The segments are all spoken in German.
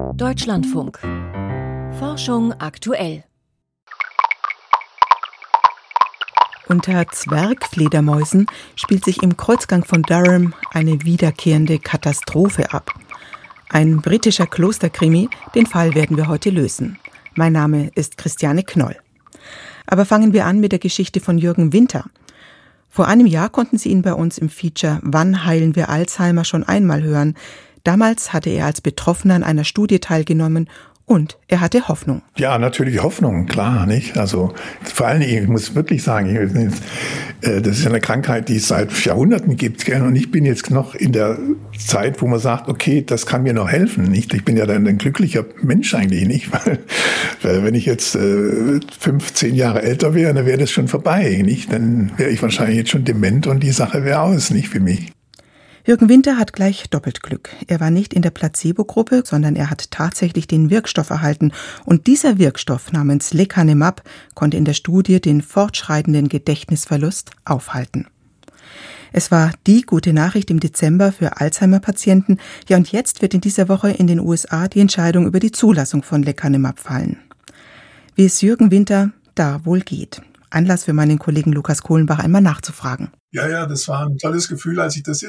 Deutschlandfunk. Forschung aktuell. Unter Zwergfledermäusen spielt sich im Kreuzgang von Durham eine wiederkehrende Katastrophe ab. Ein britischer Klosterkrimi, den Fall werden wir heute lösen. Mein Name ist Christiane Knoll. Aber fangen wir an mit der Geschichte von Jürgen Winter. Vor einem Jahr konnten Sie ihn bei uns im Feature Wann heilen wir Alzheimer schon einmal hören. Damals hatte er als Betroffener an einer Studie teilgenommen und er hatte Hoffnung. Ja, natürlich Hoffnung, klar, nicht? Also vor allen Dingen, ich muss wirklich sagen, äh, das ist eine Krankheit, die es seit Jahrhunderten gibt, gell? und ich bin jetzt noch in der Zeit, wo man sagt, okay, das kann mir noch helfen, nicht? Ich bin ja dann ein glücklicher Mensch eigentlich, nicht? Weil, weil wenn ich jetzt äh, fünf, zehn Jahre älter wäre, dann wäre das schon vorbei, nicht? Dann wäre ich wahrscheinlich jetzt schon dement und die Sache wäre aus, nicht für mich. Jürgen Winter hat gleich doppelt Glück. Er war nicht in der Placebo-Gruppe, sondern er hat tatsächlich den Wirkstoff erhalten. Und dieser Wirkstoff namens Lecanemab konnte in der Studie den fortschreitenden Gedächtnisverlust aufhalten. Es war die gute Nachricht im Dezember für Alzheimer-Patienten. Ja, und jetzt wird in dieser Woche in den USA die Entscheidung über die Zulassung von Lecanemab fallen. Wie es Jürgen Winter da wohl geht. Anlass für meinen Kollegen Lukas Kohlenbach einmal nachzufragen. Ja, ja, das war ein tolles Gefühl, als ich das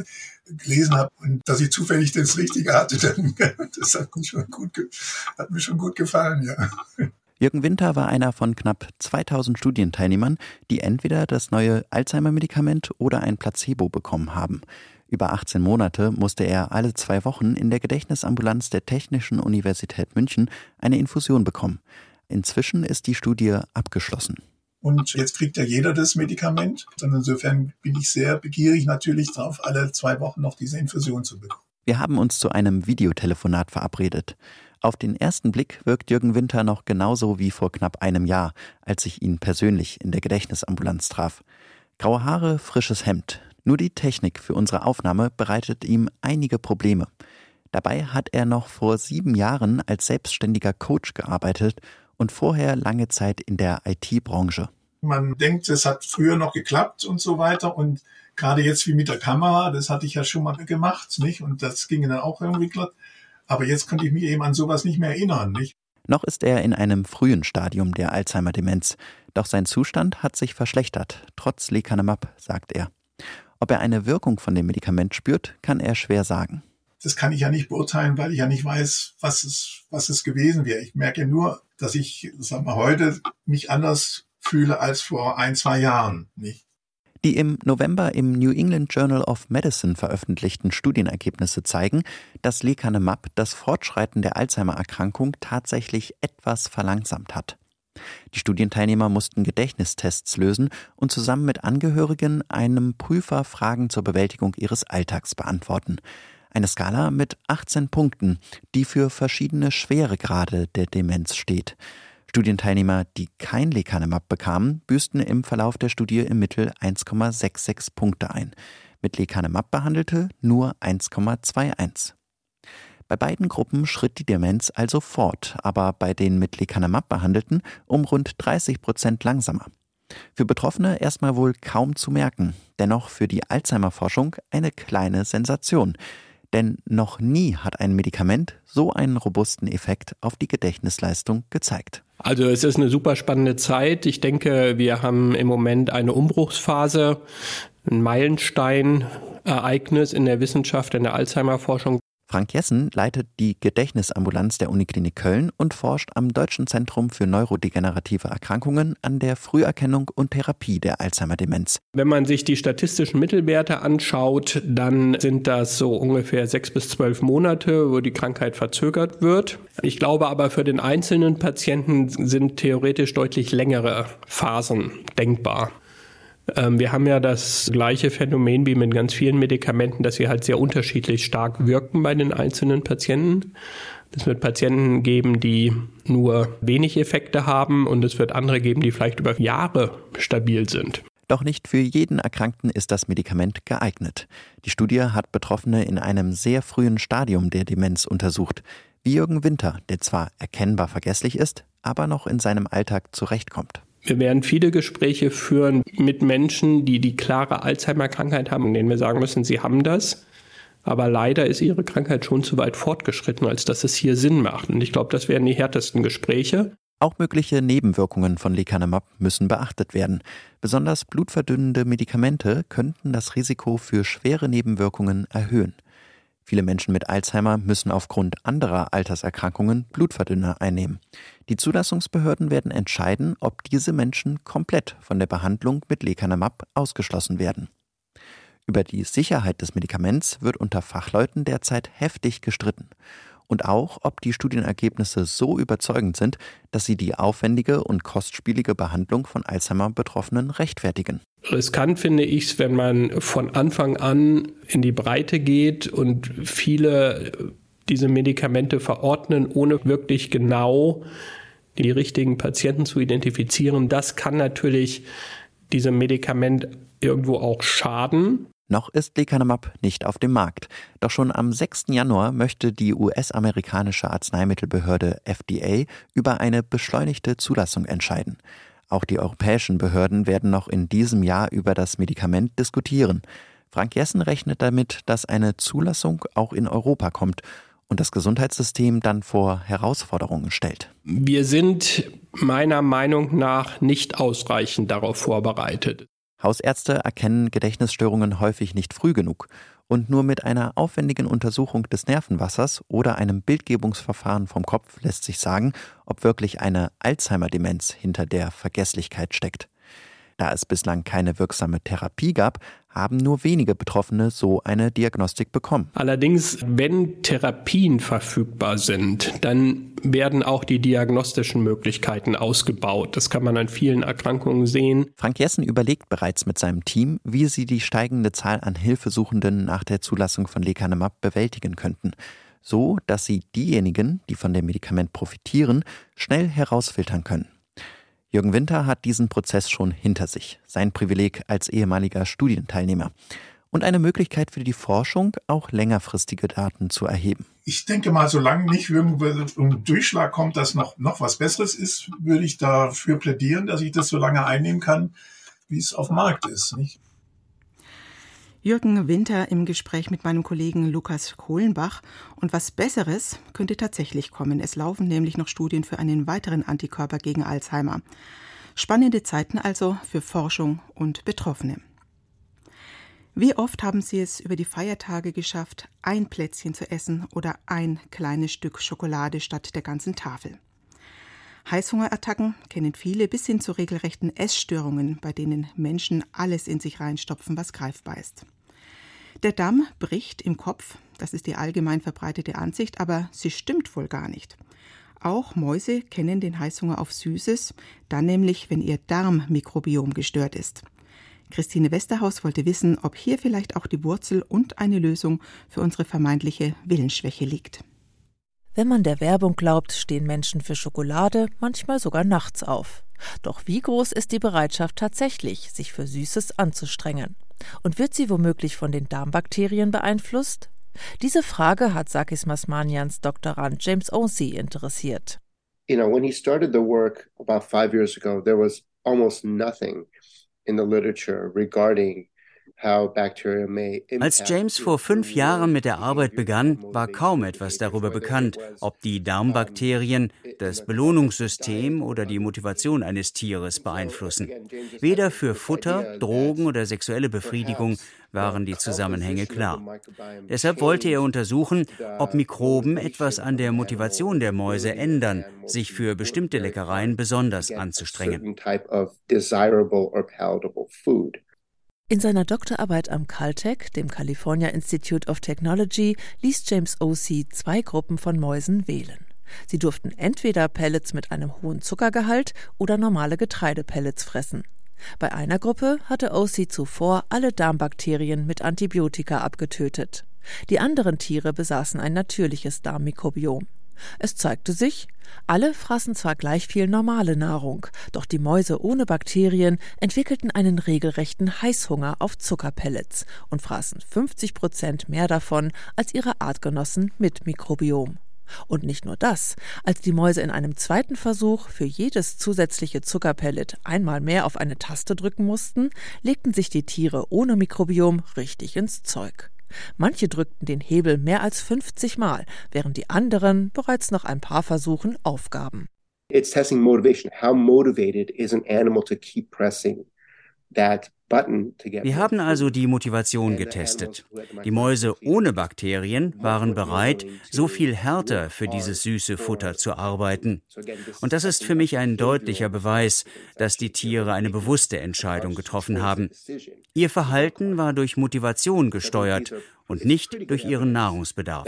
gelesen habe und dass ich zufällig das Richtige hatte. Dann, das hat mir schon gut, hat mir schon gut gefallen, ja. Jürgen Winter war einer von knapp 2000 Studienteilnehmern, die entweder das neue Alzheimer-Medikament oder ein Placebo bekommen haben. Über 18 Monate musste er alle zwei Wochen in der Gedächtnisambulanz der Technischen Universität München eine Infusion bekommen. Inzwischen ist die Studie abgeschlossen. Und jetzt kriegt ja jeder das Medikament. Und insofern bin ich sehr begierig natürlich darauf, alle zwei Wochen noch diese Infusion zu bekommen. Wir haben uns zu einem Videotelefonat verabredet. Auf den ersten Blick wirkt Jürgen Winter noch genauso wie vor knapp einem Jahr, als ich ihn persönlich in der Gedächtnisambulanz traf. Graue Haare, frisches Hemd. Nur die Technik für unsere Aufnahme bereitet ihm einige Probleme. Dabei hat er noch vor sieben Jahren als selbstständiger Coach gearbeitet und vorher lange Zeit in der IT-Branche. Man denkt, es hat früher noch geklappt und so weiter und gerade jetzt wie mit der Kamera, das hatte ich ja schon mal gemacht, nicht? Und das ging dann auch irgendwie glatt. Aber jetzt konnte ich mich eben an sowas nicht mehr erinnern, nicht? Noch ist er in einem frühen Stadium der Alzheimer-Demenz. Doch sein Zustand hat sich verschlechtert, trotz Lecanemab, sagt er. Ob er eine Wirkung von dem Medikament spürt, kann er schwer sagen. Das kann ich ja nicht beurteilen, weil ich ja nicht weiß, was es, was es gewesen wäre. Ich merke nur, dass ich, sagen wir, heute mich anders fühle als vor ein, zwei Jahren, nicht? Die im November im New England Journal of Medicine veröffentlichten Studienergebnisse zeigen, dass Lecanemab das Fortschreiten der Alzheimer-Erkrankung tatsächlich etwas verlangsamt hat. Die Studienteilnehmer mussten Gedächtnistests lösen und zusammen mit Angehörigen einem Prüfer Fragen zur Bewältigung ihres Alltags beantworten. Eine Skala mit 18 Punkten, die für verschiedene Schweregrade der Demenz steht. Studienteilnehmer, die kein Lecanemab bekamen, büßten im Verlauf der Studie im Mittel 1,66 Punkte ein. Mit Lecanemab behandelte nur 1,21. Bei beiden Gruppen schritt die Demenz also fort, aber bei den mit Lecanemab behandelten um rund 30 Prozent langsamer. Für Betroffene erstmal wohl kaum zu merken, dennoch für die Alzheimer-Forschung eine kleine Sensation. Denn noch nie hat ein Medikament so einen robusten Effekt auf die Gedächtnisleistung gezeigt. Also es ist eine super spannende Zeit. Ich denke, wir haben im Moment eine Umbruchsphase, ein Meilenstein-Ereignis in der Wissenschaft, in der Alzheimer-Forschung. Frank Jessen leitet die Gedächtnisambulanz der Uniklinik Köln und forscht am Deutschen Zentrum für neurodegenerative Erkrankungen an der Früherkennung und Therapie der Alzheimer-Demenz. Wenn man sich die statistischen Mittelwerte anschaut, dann sind das so ungefähr sechs bis zwölf Monate, wo die Krankheit verzögert wird. Ich glaube aber, für den einzelnen Patienten sind theoretisch deutlich längere Phasen denkbar. Ähm, wir haben ja das gleiche Phänomen wie mit ganz vielen Medikamenten, dass sie halt sehr unterschiedlich stark wirken bei den einzelnen Patienten. Es wird Patienten geben, die nur wenig Effekte haben und es wird andere geben, die vielleicht über Jahre stabil sind. Doch nicht für jeden Erkrankten ist das Medikament geeignet. Die Studie hat Betroffene in einem sehr frühen Stadium der Demenz untersucht, wie Jürgen Winter, der zwar erkennbar vergesslich ist, aber noch in seinem Alltag zurechtkommt. Wir werden viele Gespräche führen mit Menschen, die die klare Alzheimer-Krankheit haben, denen wir sagen müssen, sie haben das. Aber leider ist ihre Krankheit schon zu weit fortgeschritten, als dass es hier Sinn macht. Und ich glaube, das wären die härtesten Gespräche. Auch mögliche Nebenwirkungen von Lecanemab müssen beachtet werden. Besonders blutverdünnende Medikamente könnten das Risiko für schwere Nebenwirkungen erhöhen. Viele Menschen mit Alzheimer müssen aufgrund anderer Alterserkrankungen Blutverdünner einnehmen. Die Zulassungsbehörden werden entscheiden, ob diese Menschen komplett von der Behandlung mit Lecanemab ausgeschlossen werden. Über die Sicherheit des Medikaments wird unter Fachleuten derzeit heftig gestritten und auch, ob die Studienergebnisse so überzeugend sind, dass sie die aufwendige und kostspielige Behandlung von Alzheimer-Betroffenen rechtfertigen. Riskant finde ich es, wenn man von Anfang an in die Breite geht und viele diese Medikamente verordnen, ohne wirklich genau die richtigen Patienten zu identifizieren. Das kann natürlich diesem Medikament irgendwo auch schaden. Noch ist Lecanemab nicht auf dem Markt. Doch schon am 6. Januar möchte die US-amerikanische Arzneimittelbehörde FDA über eine beschleunigte Zulassung entscheiden. Auch die europäischen Behörden werden noch in diesem Jahr über das Medikament diskutieren. Frank Jessen rechnet damit, dass eine Zulassung auch in Europa kommt und das Gesundheitssystem dann vor Herausforderungen stellt. Wir sind meiner Meinung nach nicht ausreichend darauf vorbereitet. Hausärzte erkennen Gedächtnisstörungen häufig nicht früh genug und nur mit einer aufwendigen Untersuchung des Nervenwassers oder einem Bildgebungsverfahren vom Kopf lässt sich sagen, ob wirklich eine Alzheimer-Demenz hinter der Vergesslichkeit steckt. Da es bislang keine wirksame Therapie gab, haben nur wenige Betroffene so eine Diagnostik bekommen. Allerdings, wenn Therapien verfügbar sind, dann werden auch die diagnostischen Möglichkeiten ausgebaut. Das kann man an vielen Erkrankungen sehen. Frank Jessen überlegt bereits mit seinem Team, wie sie die steigende Zahl an Hilfesuchenden nach der Zulassung von Lecanemab bewältigen könnten so dass sie diejenigen, die von dem Medikament profitieren, schnell herausfiltern können. Jürgen Winter hat diesen Prozess schon hinter sich, sein Privileg als ehemaliger Studienteilnehmer und eine Möglichkeit für die Forschung, auch längerfristige Daten zu erheben. Ich denke mal, solange nicht irgendwo ein Durchschlag kommt, dass noch, noch was Besseres ist, würde ich dafür plädieren, dass ich das so lange einnehmen kann, wie es auf dem Markt ist. Nicht? Jürgen Winter im Gespräch mit meinem Kollegen Lukas Kohlenbach. Und was Besseres könnte tatsächlich kommen. Es laufen nämlich noch Studien für einen weiteren Antikörper gegen Alzheimer. Spannende Zeiten also für Forschung und Betroffene. Wie oft haben Sie es über die Feiertage geschafft, ein Plätzchen zu essen oder ein kleines Stück Schokolade statt der ganzen Tafel? Heißhungerattacken kennen viele bis hin zu regelrechten Essstörungen, bei denen Menschen alles in sich reinstopfen, was greifbar ist. Der Damm bricht im Kopf, das ist die allgemein verbreitete Ansicht, aber sie stimmt wohl gar nicht. Auch Mäuse kennen den Heißhunger auf Süßes, dann nämlich, wenn ihr Darmmikrobiom gestört ist. Christine Westerhaus wollte wissen, ob hier vielleicht auch die Wurzel und eine Lösung für unsere vermeintliche Willensschwäche liegt. Wenn man der Werbung glaubt, stehen Menschen für Schokolade manchmal sogar nachts auf. Doch wie groß ist die Bereitschaft tatsächlich, sich für Süßes anzustrengen? Und wird sie womöglich von den Darmbakterien beeinflusst? Diese Frage hat Sakis Masmanians Doktorand James Osey interessiert. You know, when he started the work about five years ago, there was almost nothing in the literature regarding als James vor fünf Jahren mit der Arbeit begann, war kaum etwas darüber bekannt, ob die Darmbakterien das Belohnungssystem oder die Motivation eines Tieres beeinflussen. Weder für Futter, Drogen oder sexuelle Befriedigung waren die Zusammenhänge klar. Deshalb wollte er untersuchen, ob Mikroben etwas an der Motivation der Mäuse ändern, sich für bestimmte Leckereien besonders anzustrengen. In seiner Doktorarbeit am Caltech, dem California Institute of Technology, ließ James O.C. zwei Gruppen von Mäusen wählen. Sie durften entweder Pellets mit einem hohen Zuckergehalt oder normale Getreidepellets fressen. Bei einer Gruppe hatte O.C. zuvor alle Darmbakterien mit Antibiotika abgetötet. Die anderen Tiere besaßen ein natürliches Darmmikrobiom. Es zeigte sich, alle fraßen zwar gleich viel normale Nahrung, doch die Mäuse ohne Bakterien entwickelten einen regelrechten Heißhunger auf Zuckerpellets und fraßen 50 Prozent mehr davon als ihre Artgenossen mit Mikrobiom. Und nicht nur das, als die Mäuse in einem zweiten Versuch für jedes zusätzliche Zuckerpellet einmal mehr auf eine Taste drücken mussten, legten sich die Tiere ohne Mikrobiom richtig ins Zeug. Manche drückten den Hebel mehr als 50 Mal, während die anderen bereits nach ein paar Versuchen aufgaben. It's testing motivation. How motivated is an animal to keep pressing that wir haben also die Motivation getestet. Die Mäuse ohne Bakterien waren bereit, so viel härter für dieses süße Futter zu arbeiten. Und das ist für mich ein deutlicher Beweis, dass die Tiere eine bewusste Entscheidung getroffen haben. Ihr Verhalten war durch Motivation gesteuert und nicht durch ihren Nahrungsbedarf.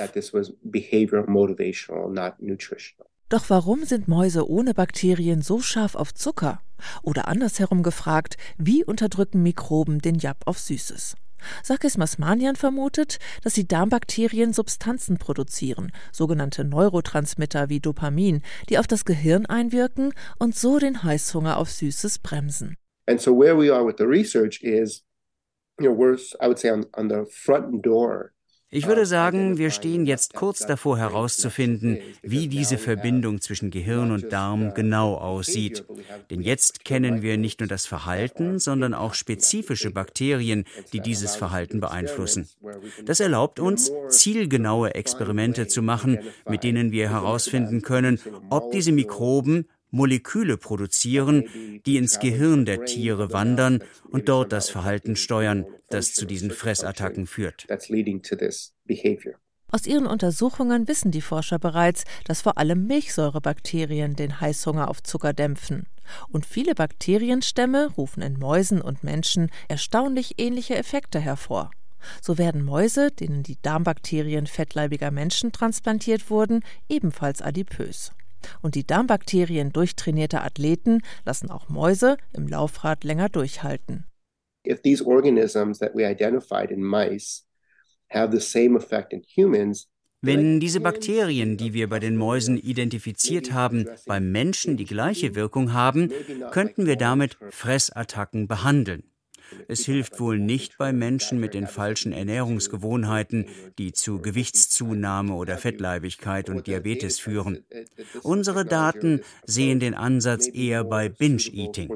Doch warum sind Mäuse ohne Bakterien so scharf auf Zucker? Oder andersherum gefragt, wie unterdrücken Mikroben den Jab auf Süßes? Sakis Masmanian vermutet, dass die Darmbakterien Substanzen produzieren, sogenannte Neurotransmitter wie Dopamin, die auf das Gehirn einwirken und so den Heißhunger auf Süßes bremsen. And so where we are with the research is, you know, we're, I would say on, on the front door ich würde sagen, wir stehen jetzt kurz davor herauszufinden, wie diese Verbindung zwischen Gehirn und Darm genau aussieht. Denn jetzt kennen wir nicht nur das Verhalten, sondern auch spezifische Bakterien, die dieses Verhalten beeinflussen. Das erlaubt uns, zielgenaue Experimente zu machen, mit denen wir herausfinden können, ob diese Mikroben Moleküle produzieren, die ins Gehirn der Tiere wandern und dort das Verhalten steuern, das zu diesen Fressattacken führt. Aus ihren Untersuchungen wissen die Forscher bereits, dass vor allem Milchsäurebakterien den Heißhunger auf Zucker dämpfen. Und viele Bakterienstämme rufen in Mäusen und Menschen erstaunlich ähnliche Effekte hervor. So werden Mäuse, denen die Darmbakterien fettleibiger Menschen transplantiert wurden, ebenfalls adipös. Und die Darmbakterien durchtrainierter Athleten lassen auch Mäuse im Laufrad länger durchhalten. If these organisms that we identified in mice have the same effect in humans, wenn diese Bakterien, die wir bei den Mäusen identifiziert haben, beim Menschen die gleiche Wirkung haben, könnten wir damit Fressattacken behandeln. Es hilft wohl nicht bei Menschen mit den falschen Ernährungsgewohnheiten, die zu Gewichtszunahme oder Fettleibigkeit und Diabetes führen. Unsere Daten sehen den Ansatz eher bei Binge-Eating.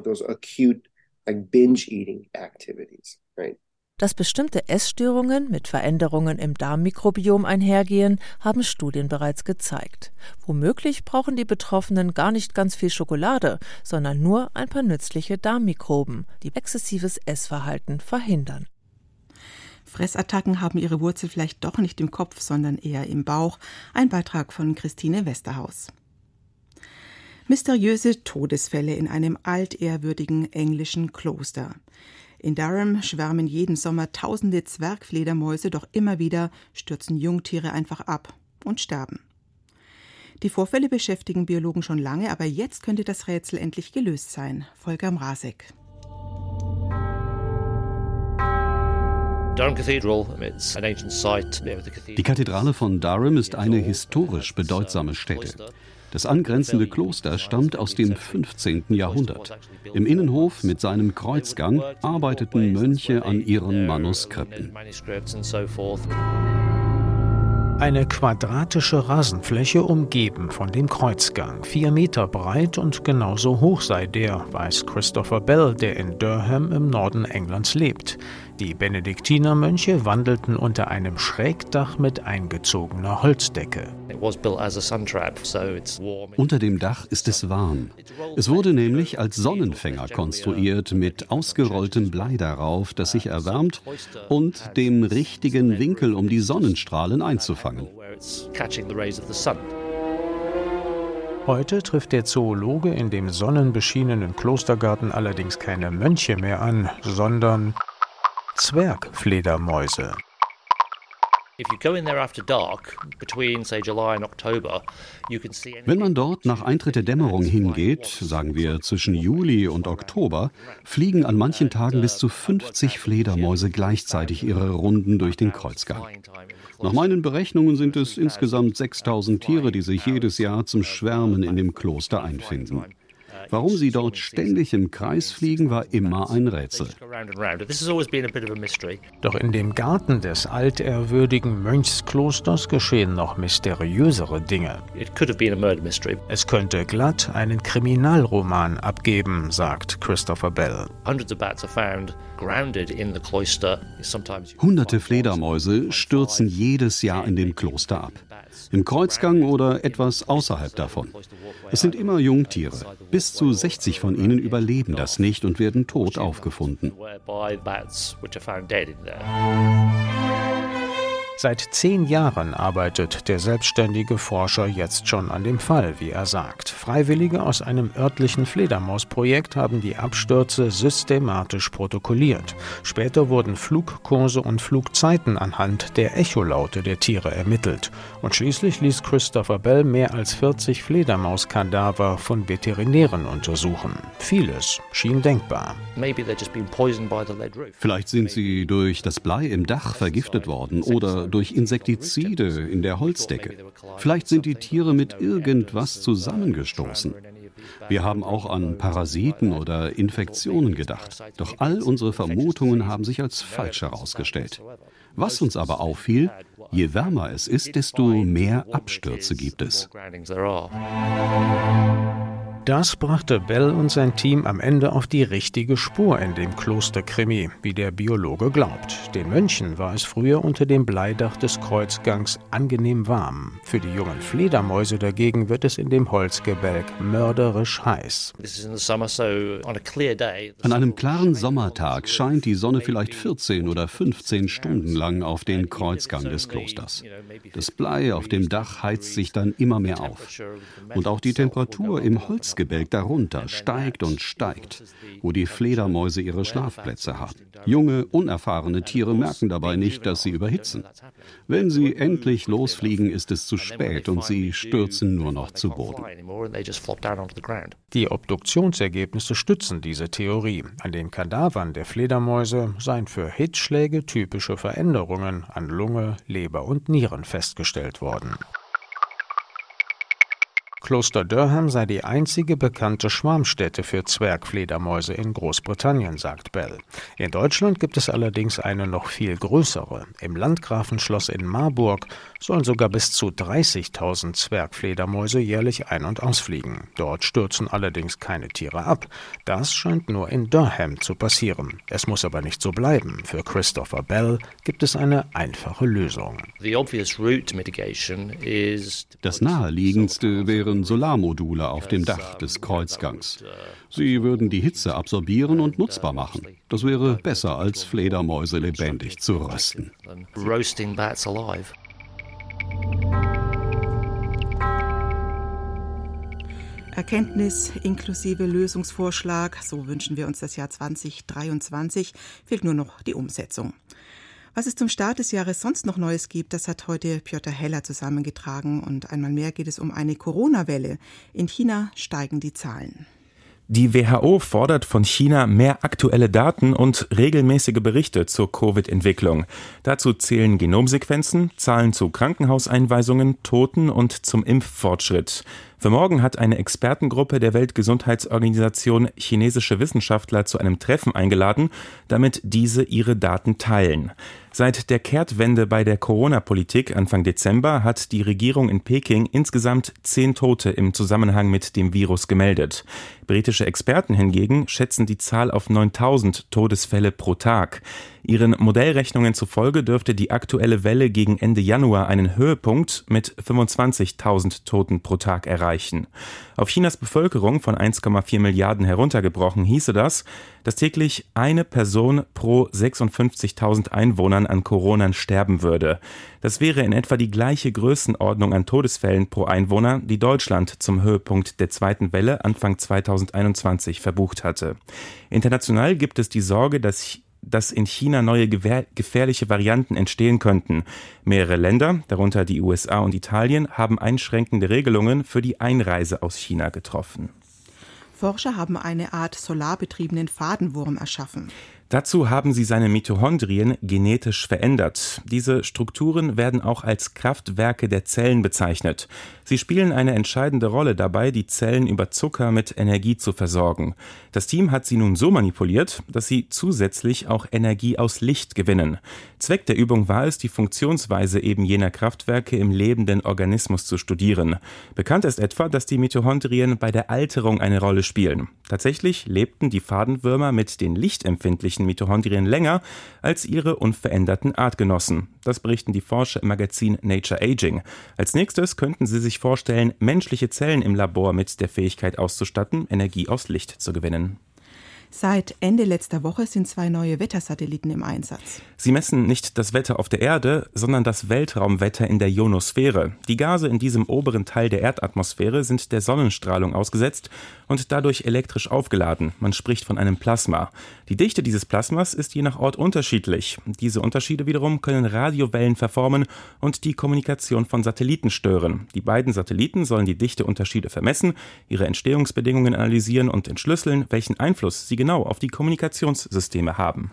Dass bestimmte Essstörungen mit Veränderungen im Darmmikrobiom einhergehen, haben Studien bereits gezeigt. Womöglich brauchen die Betroffenen gar nicht ganz viel Schokolade, sondern nur ein paar nützliche Darmmikroben, die exzessives Essverhalten verhindern. Fressattacken haben ihre Wurzel vielleicht doch nicht im Kopf, sondern eher im Bauch. Ein Beitrag von Christine Westerhaus. Mysteriöse Todesfälle in einem altehrwürdigen englischen Kloster. In Durham schwärmen jeden Sommer tausende Zwergfledermäuse, doch immer wieder stürzen Jungtiere einfach ab und sterben. Die Vorfälle beschäftigen Biologen schon lange, aber jetzt könnte das Rätsel endlich gelöst sein. Volker Mrazek. Die Kathedrale von Durham ist eine historisch bedeutsame Stätte. Das angrenzende Kloster stammt aus dem 15. Jahrhundert. Im Innenhof mit seinem Kreuzgang arbeiteten Mönche an ihren Manuskripten. Eine quadratische Rasenfläche umgeben von dem Kreuzgang. Vier Meter breit und genauso hoch sei der, weiß Christopher Bell, der in Durham im Norden Englands lebt. Die Benediktinermönche wandelten unter einem Schrägdach mit eingezogener Holzdecke. Unter dem Dach ist es warm. Es wurde nämlich als Sonnenfänger konstruiert mit ausgerolltem Blei darauf, das sich erwärmt und dem richtigen Winkel, um die Sonnenstrahlen einzufangen. Heute trifft der Zoologe in dem sonnenbeschienenen Klostergarten allerdings keine Mönche mehr an, sondern Zwergfledermäuse. Wenn man dort nach Eintritt der Dämmerung hingeht, sagen wir zwischen Juli und Oktober, fliegen an manchen Tagen bis zu 50 Fledermäuse gleichzeitig ihre Runden durch den Kreuzgang. Nach meinen Berechnungen sind es insgesamt 6000 Tiere, die sich jedes Jahr zum Schwärmen in dem Kloster einfinden. Warum sie dort ständig im Kreis fliegen, war immer ein Rätsel. Doch in dem Garten des altehrwürdigen Mönchsklosters geschehen noch mysteriösere Dinge. Es könnte glatt einen Kriminalroman abgeben, sagt Christopher Bell. Hunderte Fledermäuse stürzen jedes Jahr in dem Kloster ab. Im Kreuzgang oder etwas außerhalb davon. Es sind immer Jungtiere. Bis zu 60 von ihnen überleben das nicht und werden tot aufgefunden. Seit zehn Jahren arbeitet der selbstständige Forscher jetzt schon an dem Fall, wie er sagt. Freiwillige aus einem örtlichen Fledermausprojekt haben die Abstürze systematisch protokolliert. Später wurden Flugkurse und Flugzeiten anhand der Echolaute der Tiere ermittelt. Und schließlich ließ Christopher Bell mehr als 40 Fledermauskadaver von Veterinären untersuchen. Vieles schien denkbar. Vielleicht sind sie durch das Blei im Dach vergiftet worden oder durch Insektizide in der Holzdecke. Vielleicht sind die Tiere mit irgendwas zusammengestoßen. Wir haben auch an Parasiten oder Infektionen gedacht. Doch all unsere Vermutungen haben sich als falsch herausgestellt. Was uns aber auffiel, je wärmer es ist, desto mehr Abstürze gibt es. Das brachte Bell und sein Team am Ende auf die richtige Spur in dem Klosterkrimi, wie der Biologe glaubt. Den Mönchen war es früher unter dem Bleidach des Kreuzgangs angenehm warm. Für die jungen Fledermäuse dagegen wird es in dem Holzgebälk mörderisch heiß. An einem klaren Sommertag scheint die Sonne vielleicht 14 oder 15 Stunden lang auf den Kreuzgang des Klosters. Das Blei auf dem Dach heizt sich dann immer mehr auf. Und auch die Temperatur im Holz Gebälk darunter steigt und steigt, wo die Fledermäuse ihre Schlafplätze haben. Junge, unerfahrene Tiere merken dabei nicht, dass sie überhitzen. Wenn sie endlich losfliegen, ist es zu spät und sie stürzen nur noch zu Boden. Die Obduktionsergebnisse stützen diese Theorie. An den Kadavern der Fledermäuse seien für Hitzschläge typische Veränderungen an Lunge, Leber und Nieren festgestellt worden. Kloster Durham sei die einzige bekannte Schwarmstätte für Zwergfledermäuse in Großbritannien, sagt Bell. In Deutschland gibt es allerdings eine noch viel größere. Im Landgrafenschloss in Marburg sollen sogar bis zu 30.000 Zwergfledermäuse jährlich ein- und ausfliegen. Dort stürzen allerdings keine Tiere ab. Das scheint nur in Durham zu passieren. Es muss aber nicht so bleiben. Für Christopher Bell gibt es eine einfache Lösung. Das naheliegendste wären Solarmodule auf dem Dach des Kreuzgangs. Sie würden die Hitze absorbieren und nutzbar machen. Das wäre besser als Fledermäuse lebendig zu rösten. Erkenntnis inklusive Lösungsvorschlag, so wünschen wir uns das Jahr 2023, fehlt nur noch die Umsetzung. Was es zum Start des Jahres sonst noch Neues gibt, das hat heute Piotr Heller zusammengetragen und einmal mehr geht es um eine Corona-Welle. In China steigen die Zahlen. Die WHO fordert von China mehr aktuelle Daten und regelmäßige Berichte zur Covid-Entwicklung. Dazu zählen Genomsequenzen, Zahlen zu Krankenhauseinweisungen, Toten und zum Impffortschritt. Für morgen hat eine Expertengruppe der Weltgesundheitsorganisation chinesische Wissenschaftler zu einem Treffen eingeladen, damit diese ihre Daten teilen. Seit der Kehrtwende bei der Corona-Politik Anfang Dezember hat die Regierung in Peking insgesamt zehn Tote im Zusammenhang mit dem Virus gemeldet. Britische Experten hingegen schätzen die Zahl auf 9000 Todesfälle pro Tag. Ihren Modellrechnungen zufolge dürfte die aktuelle Welle gegen Ende Januar einen Höhepunkt mit 25.000 Toten pro Tag erreichen. Auf Chinas Bevölkerung von 1,4 Milliarden heruntergebrochen hieße das, dass täglich eine Person pro 56.000 Einwohnern an Corona sterben würde. Das wäre in etwa die gleiche Größenordnung an Todesfällen pro Einwohner, die Deutschland zum Höhepunkt der zweiten Welle Anfang 2021 verbucht hatte. International gibt es die Sorge, dass dass in China neue gefährliche Varianten entstehen könnten. Mehrere Länder, darunter die USA und Italien, haben einschränkende Regelungen für die Einreise aus China getroffen. Forscher haben eine Art solarbetriebenen Fadenwurm erschaffen. Dazu haben sie seine Mitochondrien genetisch verändert. Diese Strukturen werden auch als Kraftwerke der Zellen bezeichnet. Sie spielen eine entscheidende Rolle dabei, die Zellen über Zucker mit Energie zu versorgen. Das Team hat sie nun so manipuliert, dass sie zusätzlich auch Energie aus Licht gewinnen. Zweck der Übung war es, die Funktionsweise eben jener Kraftwerke im lebenden Organismus zu studieren. Bekannt ist etwa, dass die Mitochondrien bei der Alterung eine Rolle spielen. Tatsächlich lebten die Fadenwürmer mit den lichtempfindlichen Mitochondrien länger als ihre unveränderten Artgenossen. Das berichten die Forscher im Magazin Nature Aging. Als nächstes könnten sie sich vorstellen, menschliche Zellen im Labor mit der Fähigkeit auszustatten, Energie aus Licht zu gewinnen. Seit Ende letzter Woche sind zwei neue Wettersatelliten im Einsatz. Sie messen nicht das Wetter auf der Erde, sondern das Weltraumwetter in der Ionosphäre. Die Gase in diesem oberen Teil der Erdatmosphäre sind der Sonnenstrahlung ausgesetzt und dadurch elektrisch aufgeladen. Man spricht von einem Plasma. Die Dichte dieses Plasmas ist je nach Ort unterschiedlich. Diese Unterschiede wiederum können Radiowellen verformen und die Kommunikation von Satelliten stören. Die beiden Satelliten sollen die Dichteunterschiede vermessen, ihre Entstehungsbedingungen analysieren und entschlüsseln, welchen Einfluss sie genau auf die Kommunikationssysteme haben.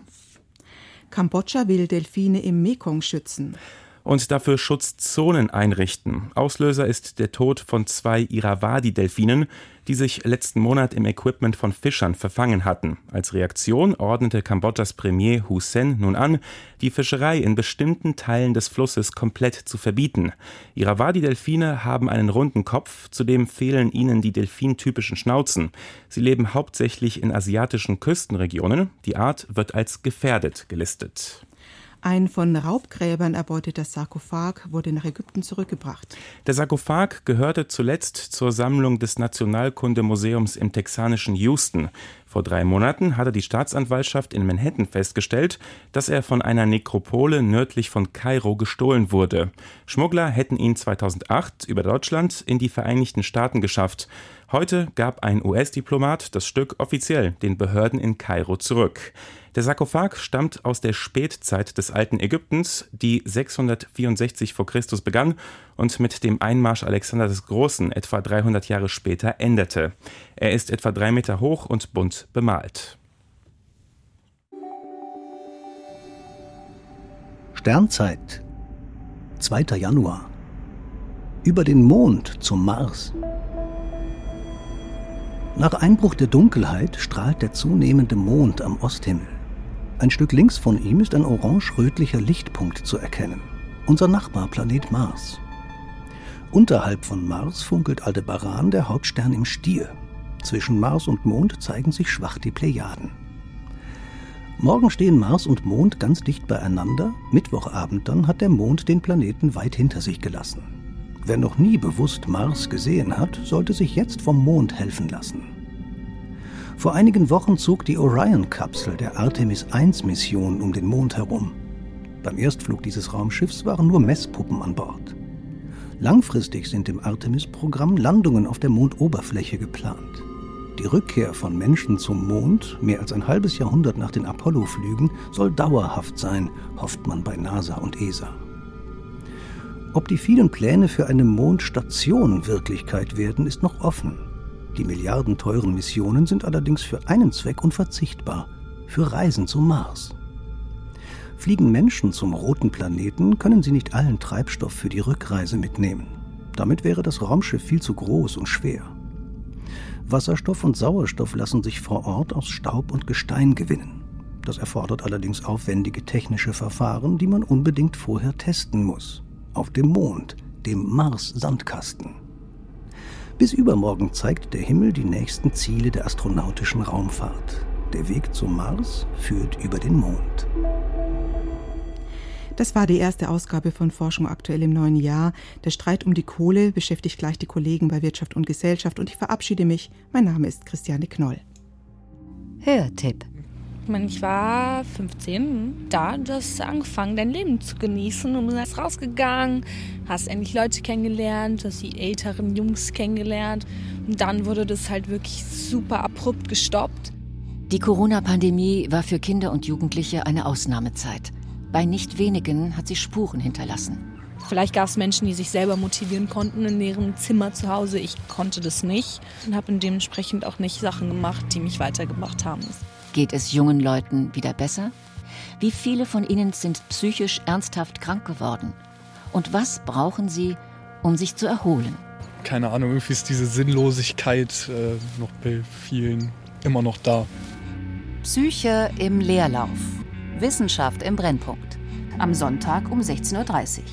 Kambodscha will Delfine im Mekong schützen und dafür Schutzzonen einrichten. Auslöser ist der Tod von zwei Irrawaddy-Delfinen, die sich letzten Monat im Equipment von Fischern verfangen hatten. Als Reaktion ordnete Kambodschas Premier Hun Sen nun an, die Fischerei in bestimmten Teilen des Flusses komplett zu verbieten. Irrawaddy-Delfine haben einen runden Kopf, zudem fehlen ihnen die delfintypischen Schnauzen. Sie leben hauptsächlich in asiatischen Küstenregionen. Die Art wird als gefährdet gelistet. Ein von Raubgräbern erbeuteter Sarkophag wurde nach Ägypten zurückgebracht. Der Sarkophag gehörte zuletzt zur Sammlung des Nationalkundemuseums im texanischen Houston. Vor drei Monaten hatte die Staatsanwaltschaft in Manhattan festgestellt, dass er von einer Nekropole nördlich von Kairo gestohlen wurde. Schmuggler hätten ihn 2008 über Deutschland in die Vereinigten Staaten geschafft. Heute gab ein US-Diplomat das Stück offiziell den Behörden in Kairo zurück. Der Sarkophag stammt aus der Spätzeit des alten Ägyptens, die 664 vor Christus begann und mit dem Einmarsch Alexander des Großen etwa 300 Jahre später endete. Er ist etwa drei Meter hoch und bunt bemalt. Sternzeit, 2. Januar. Über den Mond zum Mars. Nach Einbruch der Dunkelheit strahlt der zunehmende Mond am Osthimmel. Ein Stück links von ihm ist ein orange-rötlicher Lichtpunkt zu erkennen. Unser Nachbarplanet Mars. Unterhalb von Mars funkelt Aldebaran, der Hauptstern im Stier. Zwischen Mars und Mond zeigen sich schwach die Plejaden. Morgen stehen Mars und Mond ganz dicht beieinander. Mittwochabend dann hat der Mond den Planeten weit hinter sich gelassen. Wer noch nie bewusst Mars gesehen hat, sollte sich jetzt vom Mond helfen lassen. Vor einigen Wochen zog die Orion-Kapsel der Artemis 1-Mission um den Mond herum. Beim Erstflug dieses Raumschiffs waren nur Messpuppen an Bord. Langfristig sind im Artemis-Programm Landungen auf der Mondoberfläche geplant. Die Rückkehr von Menschen zum Mond, mehr als ein halbes Jahrhundert nach den Apollo-Flügen, soll dauerhaft sein, hofft man bei NASA und ESA. Ob die vielen Pläne für eine Mondstation Wirklichkeit werden, ist noch offen. Die milliardenteuren Missionen sind allerdings für einen Zweck unverzichtbar, für Reisen zum Mars. Fliegen Menschen zum roten Planeten, können sie nicht allen Treibstoff für die Rückreise mitnehmen. Damit wäre das Raumschiff viel zu groß und schwer. Wasserstoff und Sauerstoff lassen sich vor Ort aus Staub und Gestein gewinnen. Das erfordert allerdings aufwendige technische Verfahren, die man unbedingt vorher testen muss. Auf dem Mond, dem Mars-Sandkasten. Bis übermorgen zeigt der Himmel die nächsten Ziele der astronautischen Raumfahrt. Der Weg zum Mars führt über den Mond. Das war die erste Ausgabe von Forschung aktuell im neuen Jahr. Der Streit um die Kohle beschäftigt gleich die Kollegen bei Wirtschaft und Gesellschaft und ich verabschiede mich. Mein Name ist Christiane Knoll. Hörtipp ich meine, ich war 15, da hast du angefangen, dein Leben zu genießen und du bist rausgegangen, hast endlich Leute kennengelernt, hast die älteren Jungs kennengelernt und dann wurde das halt wirklich super abrupt gestoppt. Die Corona-Pandemie war für Kinder und Jugendliche eine Ausnahmezeit. Bei nicht wenigen hat sie Spuren hinterlassen. Vielleicht gab es Menschen, die sich selber motivieren konnten in ihrem Zimmer zu Hause. Ich konnte das nicht und habe dementsprechend auch nicht Sachen gemacht, die mich weitergebracht haben. Geht es jungen Leuten wieder besser? Wie viele von ihnen sind psychisch ernsthaft krank geworden? Und was brauchen sie, um sich zu erholen? Keine Ahnung, irgendwie ist diese Sinnlosigkeit äh, noch bei vielen immer noch da. Psyche im Leerlauf. Wissenschaft im Brennpunkt. Am Sonntag um 16.30 Uhr.